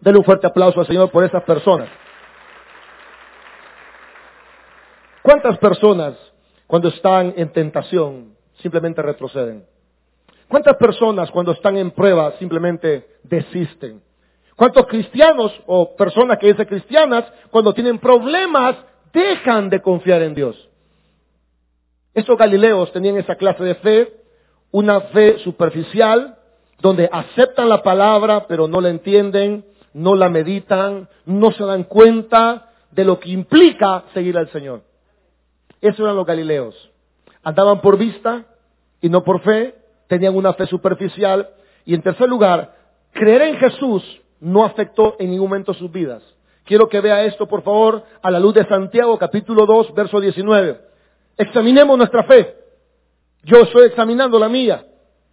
Denle un fuerte aplauso al Señor por esas personas. ¿Cuántas personas cuando están en tentación simplemente retroceden? ¿Cuántas personas cuando están en prueba simplemente desisten? ¿Cuántos cristianos o personas que dicen cristianas cuando tienen problemas dejan de confiar en Dios? Esos galileos tenían esa clase de fe una fe superficial, donde aceptan la palabra pero no la entienden, no la meditan, no se dan cuenta de lo que implica seguir al Señor. Esos eran los galileos. Andaban por vista y no por fe, tenían una fe superficial. Y en tercer lugar, creer en Jesús no afectó en ningún momento sus vidas. Quiero que vea esto, por favor, a la luz de Santiago, capítulo 2, verso 19. Examinemos nuestra fe. Yo estoy examinando la mía.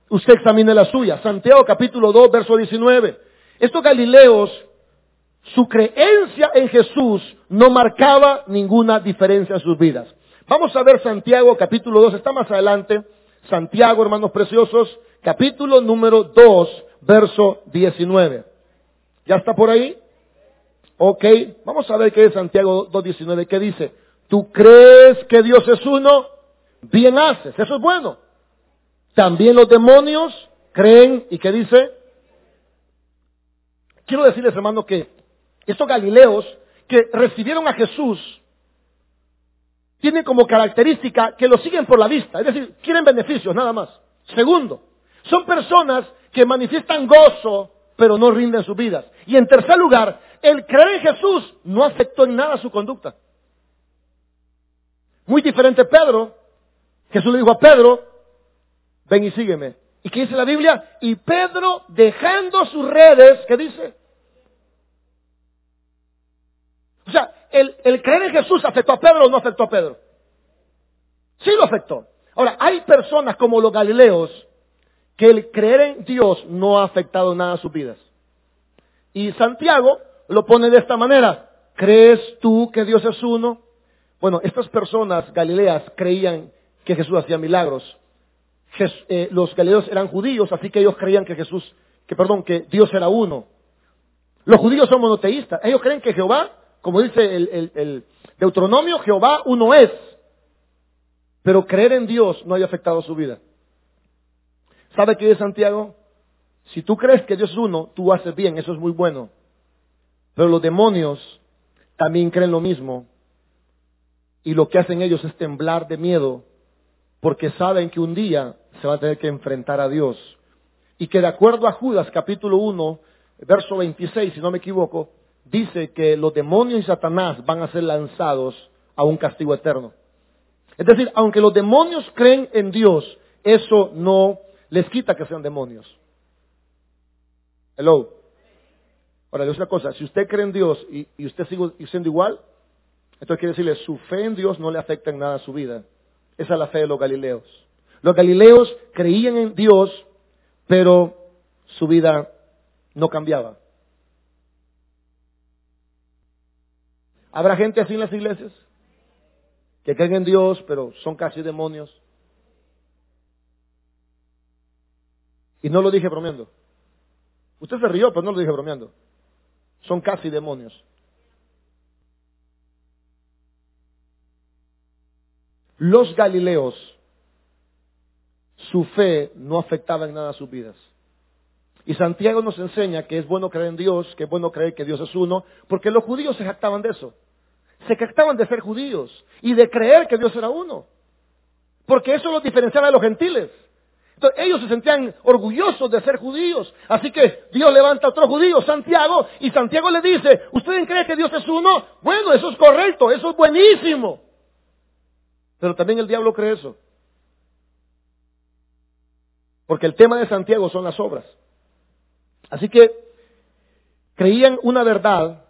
Usted examine la suya. Santiago capítulo 2, verso 19. Estos galileos, su creencia en Jesús no marcaba ninguna diferencia en sus vidas. Vamos a ver Santiago capítulo 2, está más adelante. Santiago, hermanos preciosos, capítulo número 2, verso 19. ¿Ya está por ahí? Ok, vamos a ver qué es Santiago 2.19, ¿qué dice? ¿Tú crees que Dios es uno? Bien haces, eso es bueno. También los demonios creen y que dice, quiero decirles hermano que estos galileos que recibieron a Jesús tienen como característica que lo siguen por la vista, es decir, quieren beneficios nada más. Segundo, son personas que manifiestan gozo, pero no rinden sus vidas. Y en tercer lugar, el creer en Jesús no afectó en nada su conducta. Muy diferente Pedro, Jesús le dijo a Pedro, ven y sígueme. ¿Y qué dice la Biblia? Y Pedro, dejando sus redes, ¿qué dice? O sea, el, el creer en Jesús afectó a Pedro o no afectó a Pedro. Sí lo afectó. Ahora, hay personas como los galileos que el creer en Dios no ha afectado nada a sus vidas. Y Santiago lo pone de esta manera. ¿Crees tú que Dios es uno? Bueno, estas personas galileas creían que Jesús hacía milagros. Eh, los galileos eran judíos, así que ellos creían que Jesús, que perdón, que Dios era uno. Los judíos son monoteístas. Ellos creen que Jehová, como dice el, el Deuteronomio, Jehová uno es. Pero creer en Dios no haya afectado su vida. ¿Sabe qué es Santiago? Si tú crees que Dios es uno, tú haces bien, eso es muy bueno. Pero los demonios también creen lo mismo. Y lo que hacen ellos es temblar de miedo porque saben que un día se va a tener que enfrentar a Dios. y que de acuerdo a Judas capítulo 1, verso 26, si no me equivoco, dice que los demonios y Satanás van a ser lanzados a un castigo eterno. Es decir, aunque los demonios creen en Dios, eso no les quita que sean demonios. Hello. Ahora, le digo una cosa, si usted cree en Dios y, y usted sigue siendo igual, entonces quiere decirle, su fe en Dios no le afecta en nada a su vida. Esa es la fe de los galileos. Los galileos creían en Dios, pero su vida no cambiaba. ¿Habrá gente así en las iglesias? Que creen en Dios, pero son casi demonios. Y no lo dije bromeando. Usted se rió, pero no lo dije bromeando. Son casi demonios. Los Galileos, su fe no afectaba en nada sus vidas. Y Santiago nos enseña que es bueno creer en Dios, que es bueno creer que Dios es uno, porque los judíos se jactaban de eso. Se jactaban de ser judíos y de creer que Dios era uno. Porque eso los diferenciaba de los gentiles. Entonces, ellos se sentían orgullosos de ser judíos. Así que Dios levanta a otro judío, Santiago, y Santiago le dice, ¿ustedes creen que Dios es uno? Bueno, eso es correcto, eso es buenísimo. Pero también el diablo cree eso. Porque el tema de Santiago son las obras. Así que creían una verdad,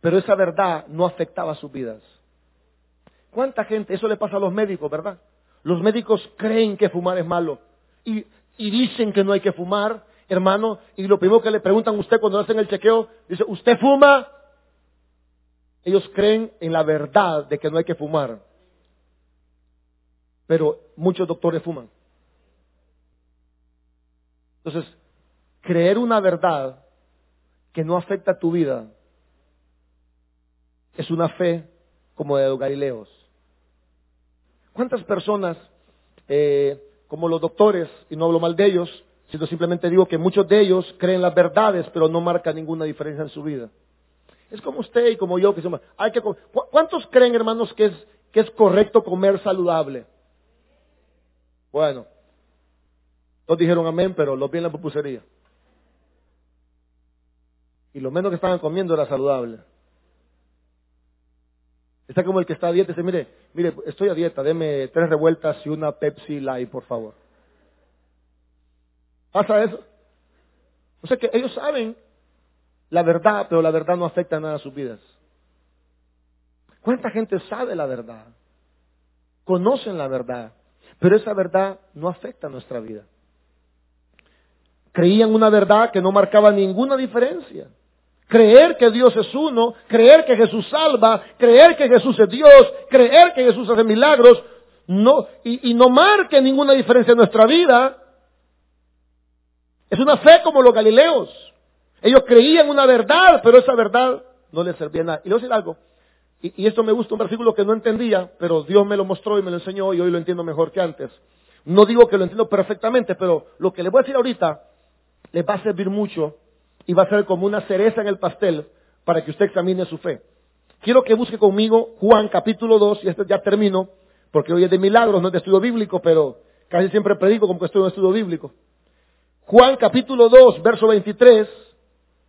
pero esa verdad no afectaba sus vidas. ¿Cuánta gente? Eso le pasa a los médicos, ¿verdad? Los médicos creen que fumar es malo y, dicen que no hay que fumar, hermano, y lo primero que le preguntan a usted cuando hacen el chequeo, dice, ¿usted fuma? Ellos creen en la verdad de que no hay que fumar pero muchos doctores fuman. Entonces, creer una verdad que no afecta a tu vida es una fe como de los Galileos. ¿Cuántas personas, eh, como los doctores, y no hablo mal de ellos, sino simplemente digo que muchos de ellos creen las verdades, pero no marcan ninguna diferencia en su vida? Es como usted y como yo que somos. Hay que, ¿Cuántos creen, hermanos, que es, que es correcto comer saludable? Bueno, todos dijeron amén, pero los vi en la pupusería. Y lo menos que estaban comiendo era saludable. Está como el que está a dieta y dice, mire, mire, estoy a dieta, deme tres revueltas y una Pepsi Light, por favor. ¿Pasa eso? O sea que ellos saben la verdad, pero la verdad no afecta nada a sus vidas. ¿Cuánta gente sabe la verdad? Conocen la verdad, pero esa verdad no afecta a nuestra vida. Creían una verdad que no marcaba ninguna diferencia. Creer que Dios es uno, creer que Jesús salva, creer que Jesús es Dios, creer que Jesús hace milagros, no, y, no marque ninguna diferencia en nuestra vida. Es una fe como los galileos. Ellos creían una verdad, pero esa verdad no les servía nada. Y le voy a decir algo. Y, esto me gusta un versículo que no entendía, pero Dios me lo mostró y me lo enseñó y hoy lo entiendo mejor que antes. No digo que lo entiendo perfectamente, pero lo que les voy a decir ahorita les va a servir mucho y va a ser como una cereza en el pastel para que usted examine su fe. Quiero que busque conmigo Juan capítulo 2, y este ya termino, porque hoy es de milagros, no es de estudio bíblico, pero casi siempre predico como que estoy en estudio bíblico. Juan capítulo 2, verso 23,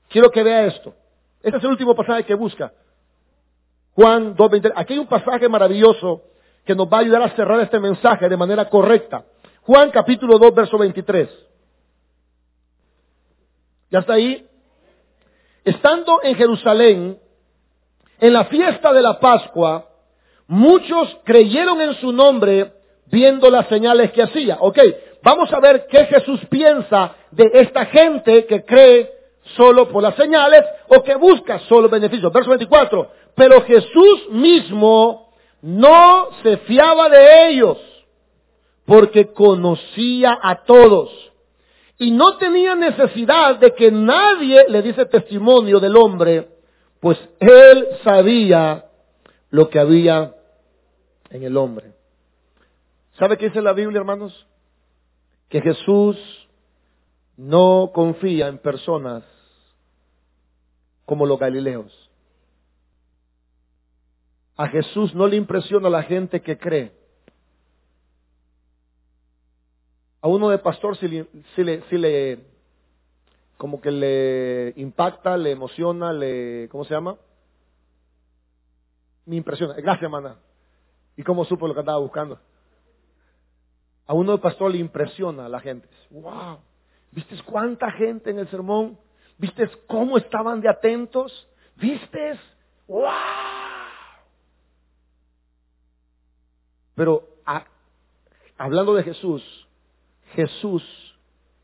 quiero que vea esto. Este es el último pasaje que busca. Juan 2.23. Aquí hay un pasaje maravilloso que nos va a ayudar a cerrar este mensaje de manera correcta. Juan capítulo 2, verso 23. ¿Ya está ahí? Estando en Jerusalén, en la fiesta de la Pascua, muchos creyeron en su nombre viendo las señales que hacía. Ok, vamos a ver qué Jesús piensa de esta gente que cree solo por las señales o que busca solo beneficios. Verso 24. Pero Jesús mismo no se fiaba de ellos porque conocía a todos y no tenía necesidad de que nadie le diese testimonio del hombre, pues él sabía lo que había en el hombre. ¿Sabe qué dice la Biblia, hermanos? Que Jesús no confía en personas como los galileos. A Jesús no le impresiona la gente que cree. A uno de pastor si le, si le, como que le impacta, le emociona, le, ¿cómo se llama? Me impresiona. Gracias, hermana. ¿Y cómo supo lo que andaba buscando? A uno de pastor le impresiona a la gente. ¡Wow! ¿Viste cuánta gente en el sermón? ¿Viste cómo estaban de atentos? ¿Viste? ¡Wow! Pero hablando de Jesús, Jesús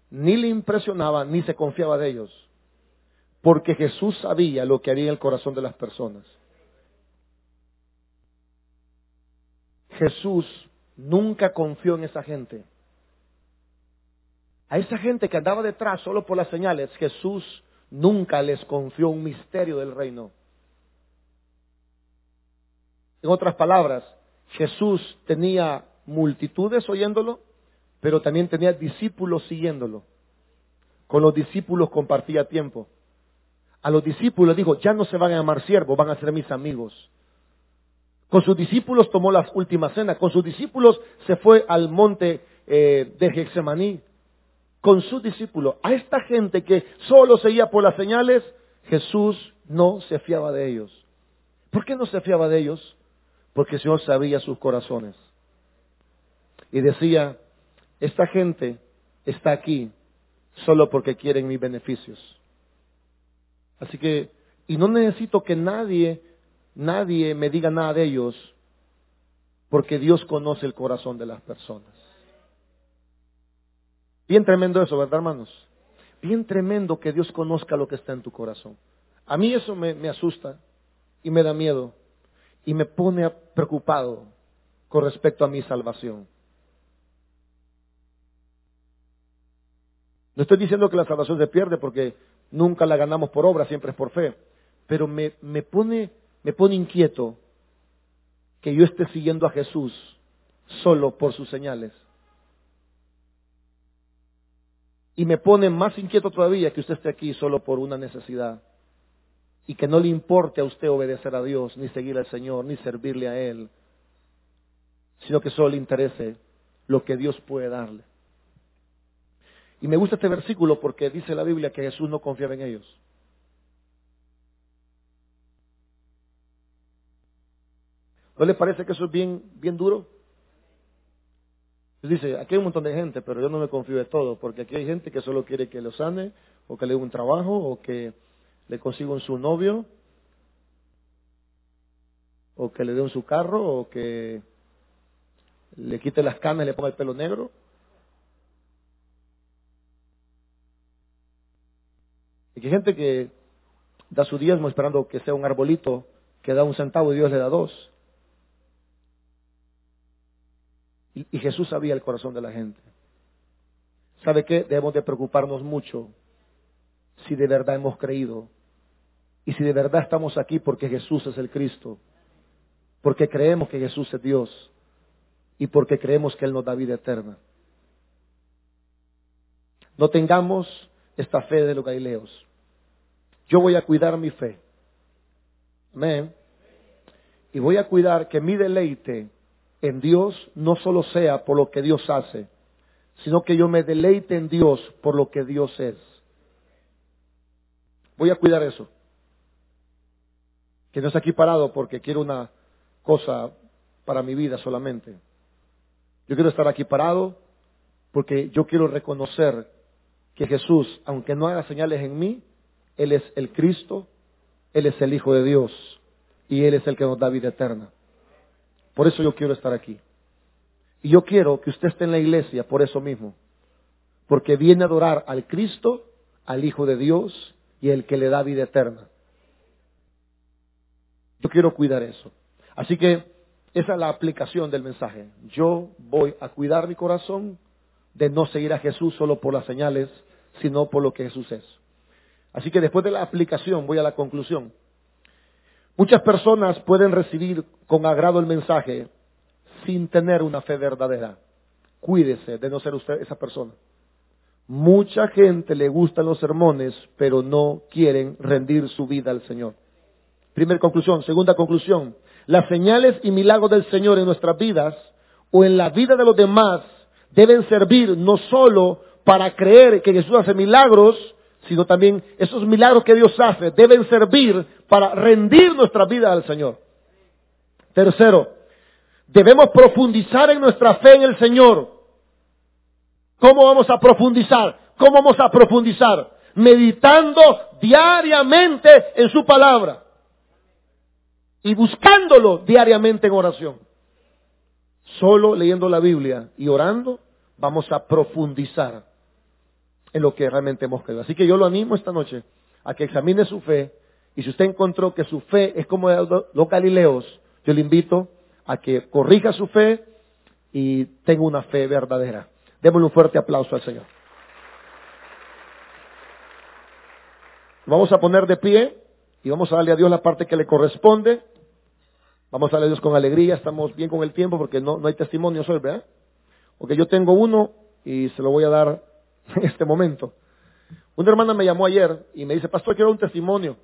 ni le impresionaba ni se confiaba de ellos, porque Jesús sabía lo que había en el corazón de las personas. Jesús nunca confió en esa gente. A esa gente que andaba detrás solo por las señales, Jesús nunca les confió un misterio del reino. En otras palabras, Jesús tenía multitudes oyéndolo, pero también tenía discípulos siguiéndolo. Con los discípulos compartía tiempo. A los discípulos dijo, ya no se van a llamar siervos, van a ser mis amigos. Con sus discípulos tomó la última cena. Con sus discípulos se fue al monte eh, de Gexemaní. Con sus discípulos. A esta gente que solo seguía por las señales, Jesús no se fiaba de ellos. ¿Por qué no se fiaba de ellos? Porque el Señor sabía sus corazones. Y decía, esta gente está aquí solo porque quieren mis beneficios. Así que, y no necesito que nadie, nadie me diga nada de ellos, porque Dios conoce el corazón de las personas. Bien tremendo eso, ¿verdad, hermanos? Bien tremendo que Dios conozca lo que está en tu corazón. A mí eso me, asusta y me da miedo y me pone preocupado con respecto a mi salvación. No estoy diciendo que la salvación se pierde porque nunca la ganamos por obra, siempre es por fe. Pero me, me, pone, me pone inquieto que yo esté siguiendo a Jesús solo por sus señales. Y me pone más inquieto todavía que usted esté aquí solo por una necesidad. Y que no le importe a usted obedecer a Dios, ni seguir al Señor, ni servirle a Él. Sino que solo le interese lo que Dios puede darle. Y me gusta este versículo porque dice la Biblia que Jesús no confiaba en ellos. ¿No le parece que eso es bien, bien duro? Dice, aquí hay un montón de gente, pero yo no me confío de todo, porque aquí hay gente que solo quiere que lo sane, o que le dé un trabajo, o que le consiga un su novio, o que le dé un su carro, o que le quite las canas y le ponga el pelo negro. Y que hay gente que da su diezmo esperando que sea un arbolito que da un centavo y Dios le da dos. Y, Jesús sabía el corazón de la gente. ¿Sabe qué? Debemos de preocuparnos mucho si de verdad hemos creído y si de verdad estamos aquí porque Jesús es el Cristo, porque creemos que Jesús es Dios y porque creemos que Él nos da vida eterna. No tengamos esta fe de los galileos. Yo voy a cuidar mi fe. Amén. Y voy a cuidar que mi deleite en Dios no solo sea por lo que Dios hace, sino que yo me deleite en Dios por lo que Dios es. Voy a cuidar eso. Que no esté aquí parado porque quiero una cosa para mi vida solamente. Yo quiero estar aquí parado porque yo quiero reconocer que Jesús, aunque no haga señales en mí, él es el Cristo, Él es el Hijo de Dios y Él es el que nos da vida eterna. Por eso yo quiero estar aquí. Y yo quiero que usted esté en la iglesia por eso mismo. Porque viene a adorar al Cristo, al Hijo de Dios y el que le da vida eterna. Yo quiero cuidar eso. Así que esa es la aplicación del mensaje. Yo voy a cuidar mi corazón de no seguir a Jesús solo por las señales, sino por lo que Jesús es. Así que después de la aplicación voy a la conclusión. Muchas personas pueden recibir con agrado el mensaje sin tener una fe verdadera. Cuídese de no ser usted esa persona. Mucha gente le gustan los sermones, pero no quieren rendir su vida al Señor. Primera conclusión. Segunda conclusión. Las señales y milagros del Señor en nuestras vidas o en la vida de los demás deben servir no solo para creer que Jesús hace milagros, sino también esos milagros que Dios hace deben servir para rendir nuestra vida al Señor. Tercero, debemos profundizar en nuestra fe en el Señor. ¿Cómo vamos a profundizar? ¿Cómo vamos a profundizar? Meditando diariamente en su palabra y buscándolo diariamente en oración. Solo leyendo la Biblia y orando vamos a profundizar en lo que realmente hemos creído. Así que yo lo animo esta noche a que examine su fe y si usted encontró que su fe es como los galileos, yo le invito a que corrija su fe y tenga una fe verdadera. Démosle un fuerte aplauso al Señor. Vamos a poner de pie y vamos a darle a Dios la parte que le corresponde. Vamos a darle a Dios con alegría, estamos bien con el tiempo porque no, no hay testimonio hoy, ¿verdad? Porque yo tengo uno y se lo voy a dar en este momento. Una hermana me llamó ayer y me dice, pastor, quiero un testimonio.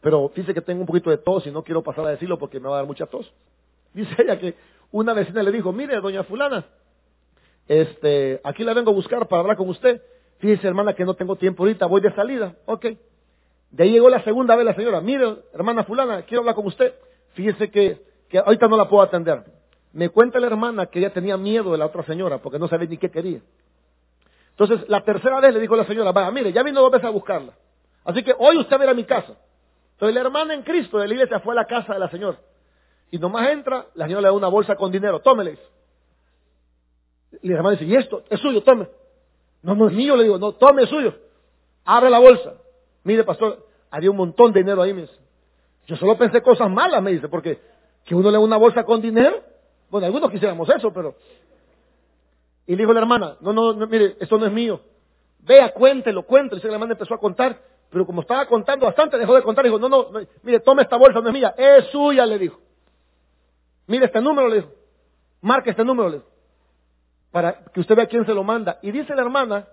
Pero dice que tengo un poquito de tos y no quiero pasar a decirlo porque me va a dar mucha tos. Dice ella que una vecina le dijo, mire, doña fulana, este, aquí la vengo a buscar para hablar con usted. Fíjese, hermana, que no tengo tiempo ahorita, voy de salida. Ok. De ahí llegó la segunda vez la señora, mire, hermana fulana, quiero hablar con usted. Fíjese que, que ahorita no la puedo atender. Me cuenta la hermana que ella tenía miedo de la otra señora porque no sabía ni qué quería. Entonces, la tercera vez le dijo la señora, vaya, mire, ya vino dos veces a buscarla. Así que hoy usted a a mi casa. Entonces, la hermana en Cristo de la iglesia fue a la casa de la señora. Y nomás entra, la señora le da una bolsa con dinero, tómele. Y la hermana dice, ¿y esto? Es suyo, tome. No, no es mío, le digo, no, tome, es suyo. Abre la bolsa. Mire, pastor, había un montón de dinero ahí, me dice. Yo solo pensé cosas malas, me dice, porque que uno le da una bolsa con dinero, bueno, algunos quisiéramos eso, pero... Y le dijo la hermana, no, no, mire, esto no es mío. Vea, cuéntelo, cuéntelo. Y la hermana empezó a contar, pero como estaba contando bastante, dejó de contar. Dijo, no, no, mire, tome esta bolsa, no es mía, es suya, le dijo. Mire este número, le dijo. Marque este número, le dijo. Para que usted vea quién se lo manda. Y dice la hermana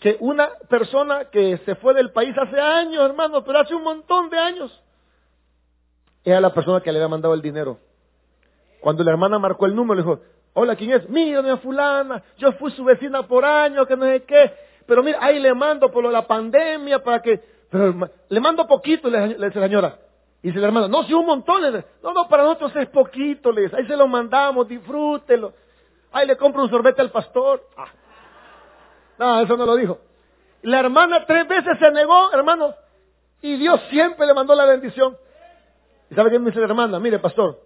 que una persona que se fue del país hace años, hermano, pero hace un montón de años, era la persona que le había mandado el dinero. Cuando la hermana marcó el número, le dijo, hola, ¿quién es? Mira, doña fulana, yo fui su vecina por años, que no sé qué. Pero mira, ahí le mando por la pandemia para que... Pero le mando poquito, le, dice la señora. Y dice la hermana, no, si un montón. No, no, para nosotros es poquito, le dice. Ahí se lo mandamos, disfrútelo. Ahí le compro un sorbete al pastor. Ah. No, eso no lo dijo. La hermana tres veces se negó, hermano. Y Dios siempre le mandó la bendición. ¿Y sabe qué me dice la hermana? Mire, pastor,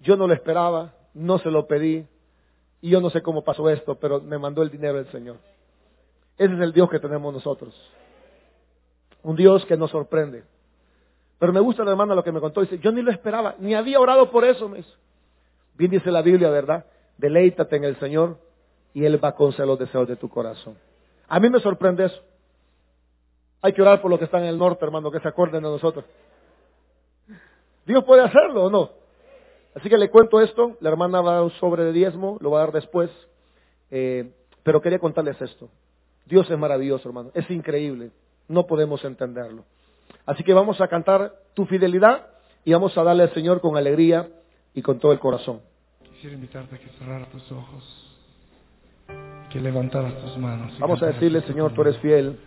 yo no lo esperaba, no se lo pedí, y yo no sé cómo pasó esto, pero me mandó el dinero el Señor. Ese es el Dios que tenemos nosotros. Un Dios que nos sorprende. Pero me gusta la hermana lo que me contó. Dice, yo ni lo esperaba, ni había orado por eso. Me Bien dice la Biblia, ¿verdad? Deleítate en el Señor y Él va a conceder los deseos de tu corazón. A mí me sorprende eso. Hay que orar por los que están en el norte, hermano, que se acuerden de nosotros. Dios puede hacerlo o no. Así que le cuento esto, la hermana va a dar un sobre de diezmo, lo va a dar después, eh, pero quería contarles esto. Dios es maravilloso, hermano, es increíble, no podemos entenderlo. Así que vamos a cantar tu fidelidad y vamos a darle al Señor con alegría y con todo el corazón. Quisiera invitarte a que cerraras tus ojos, que levantaras tus manos. Vamos a decirle, Señor, tú eres fiel.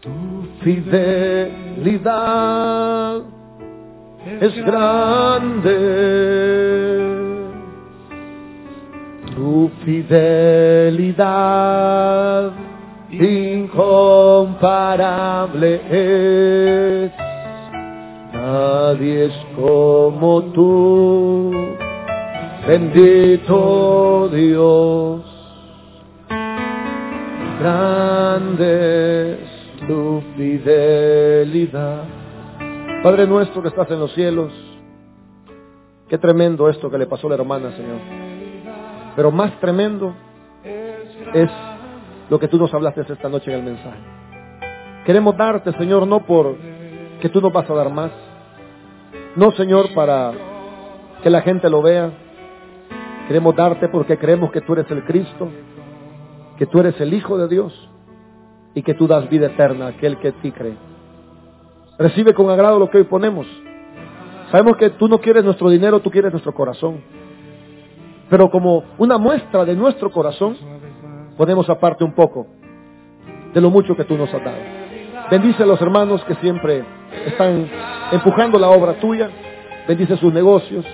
Tu fidelidad es grande. Tu fidelidad incomparable es. Nadie es como tú, bendito Dios. Grande es tu fidelidad. Padre nuestro que estás en los cielos, qué tremendo esto que le pasó a la hermana, Señor. Pero más tremendo es lo que tú nos hablaste esta noche en el mensaje. Queremos darte, Señor, no por que tú nos vas a dar más, no, Señor, para que la gente lo vea. Queremos darte porque creemos que tú eres el Cristo, que tú eres el Hijo de Dios y que tú das vida eterna a aquel que ti cree. Recibe con agrado lo que hoy ponemos. Sabemos que tú no quieres nuestro dinero, tú quieres nuestro corazón. Pero como una muestra de nuestro corazón, ponemos aparte un poco de lo mucho que tú nos has dado. Bendice a los hermanos que siempre están empujando la obra tuya. Bendice sus negocios,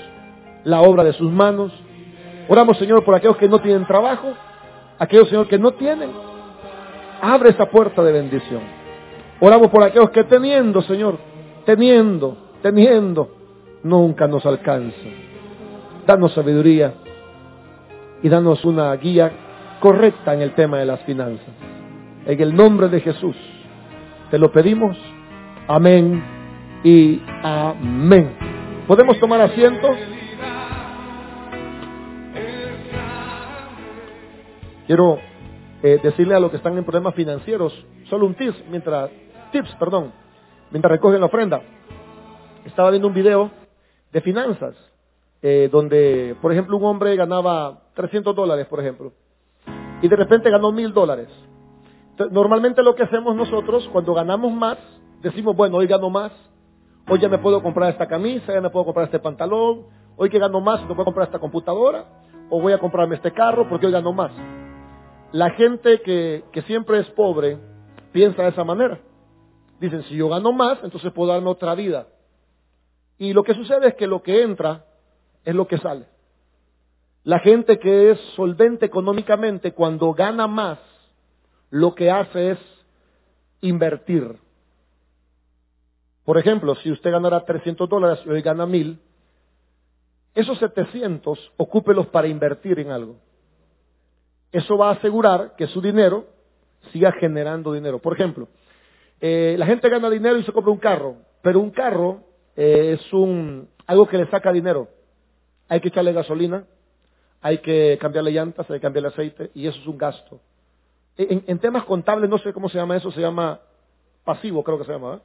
la obra de sus manos. Oramos, Señor, por aquellos que no tienen trabajo, aquellos, Señor, que no tienen. Abre esta puerta de bendición. Oramos por aquellos que teniendo, Señor, teniendo, teniendo, nunca nos alcanza. Danos sabiduría y danos una guía correcta en el tema de las finanzas. En el nombre de Jesús te lo pedimos. Amén y amén. ¿Podemos tomar asiento? Quiero eh, decirle a los que están en problemas financieros, solo un tips mientras, tips, perdón, mientras recogen la ofrenda. Estaba viendo un video de finanzas, eh, donde, por ejemplo, un hombre ganaba 300 dólares, por ejemplo, y de repente ganó mil dólares. Normalmente lo que hacemos nosotros, cuando ganamos más, decimos, bueno, hoy gano más, hoy ya me puedo comprar esta camisa, ya me puedo comprar este pantalón, hoy que gano más, me puedo comprar esta computadora, o voy a comprarme este carro porque hoy gano más. La gente que siempre es pobre piensa de esa manera. Dicen, si yo gano más, entonces puedo darme otra vida. Y lo que sucede es que lo que entra es lo que sale. La gente que es solvente económicamente, cuando gana más, lo que hace es invertir. Por ejemplo, si usted ganara 300 dólares y hoy gana 1000, esos 700 ocúpelos para invertir en algo. Eso va a asegurar que su dinero siga generando dinero. Por ejemplo, eh, la gente gana dinero y se compra un carro, pero un carro eh, es un, algo que le saca dinero. Hay que echarle gasolina, hay que cambiarle llantas, hay que cambiarle aceite, y eso es un gasto. En, temas contables, no sé cómo se llama eso, se llama pasivo, creo que se llama. ¿eh?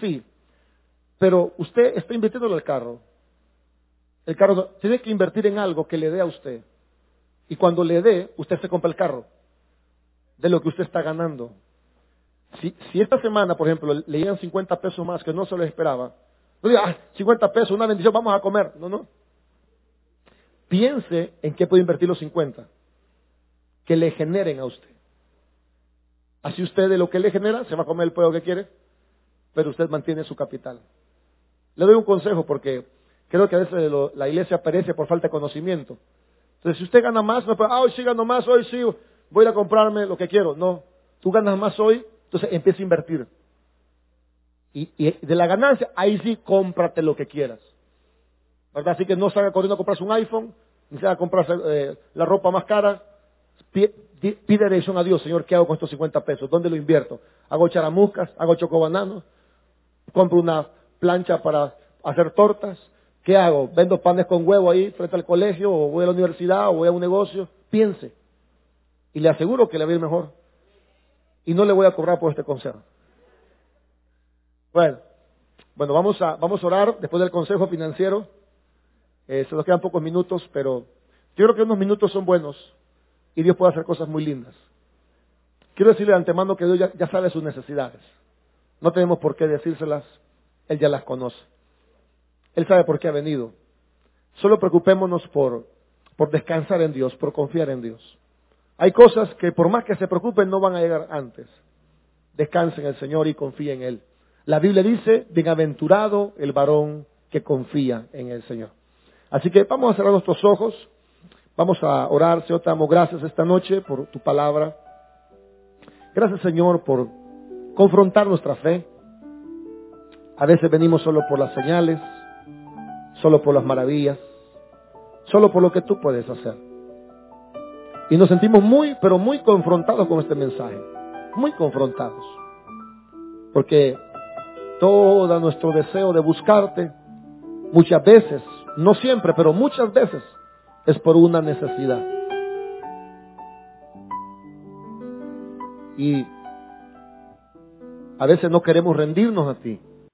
Sí, pero usted está invirtiendo en el carro. El carro tiene que invertir en algo que le dé a usted. Y cuando le dé, usted se compra el carro de lo que usted está ganando. Si, esta semana, por ejemplo, le llegan 50 pesos más que no se lo esperaba, no diga, ah, 50 pesos, una bendición, vamos a comer. No, no. Piense en qué puede invertir los 50 que le generen a usted. Así usted de lo que le genera se va a comer el pueblo que quiere, pero usted mantiene su capital. Le doy un consejo porque creo que a veces la iglesia perece por falta de conocimiento. Entonces, si usted gana más, no puede, ah, hoy sí gano más, hoy sí voy a comprarme lo que quiero. No, tú ganas más hoy, entonces empieza a invertir. Y, de la ganancia, ahí sí cómprate lo que quieras. ¿Verdad? Así que no salga corriendo a comprarse un iPhone, ni salga a comprarse eh, la ropa más cara. Pide, dirección a Dios, Señor, ¿qué hago con estos 50 pesos? ¿Dónde lo invierto? ¿Hago charamuscas? ¿Hago chocobananos? ¿Compro una plancha para hacer tortas? ¿Qué hago? ¿Vendo panes con huevo ahí frente al colegio? ¿O voy a la universidad? ¿O voy a un negocio? Piense. Y le aseguro que le va a ir mejor. Y no le voy a cobrar por este consejo. Bueno, bueno vamos, a, vamos a orar después del consejo financiero. Eh, se nos quedan pocos minutos, pero yo creo que unos minutos son buenos y Dios puede hacer cosas muy lindas. Quiero decirle de antemano que Dios ya, ya sabe sus necesidades. No tenemos por qué decírselas, Él ya las conoce. Él sabe por qué ha venido. Solo preocupémonos por, por descansar en Dios, por confiar en Dios. Hay cosas que por más que se preocupen no van a llegar antes. Descansen en el Señor y confíen en Él. La Biblia dice, bienaventurado el varón que confía en el Señor. Así que vamos a cerrar nuestros ojos, vamos a orar, Señor, te damos gracias esta noche por tu palabra. Gracias, Señor, por confrontar nuestra fe. A veces venimos solo por las señales, solo por las maravillas, solo por lo que tú puedes hacer. Y nos sentimos muy, pero muy confrontados con este mensaje, muy confrontados. Porque todo nuestro deseo de buscarte, muchas veces, no siempre, pero muchas veces, es por una necesidad. Y a veces no queremos rendirnos a ti.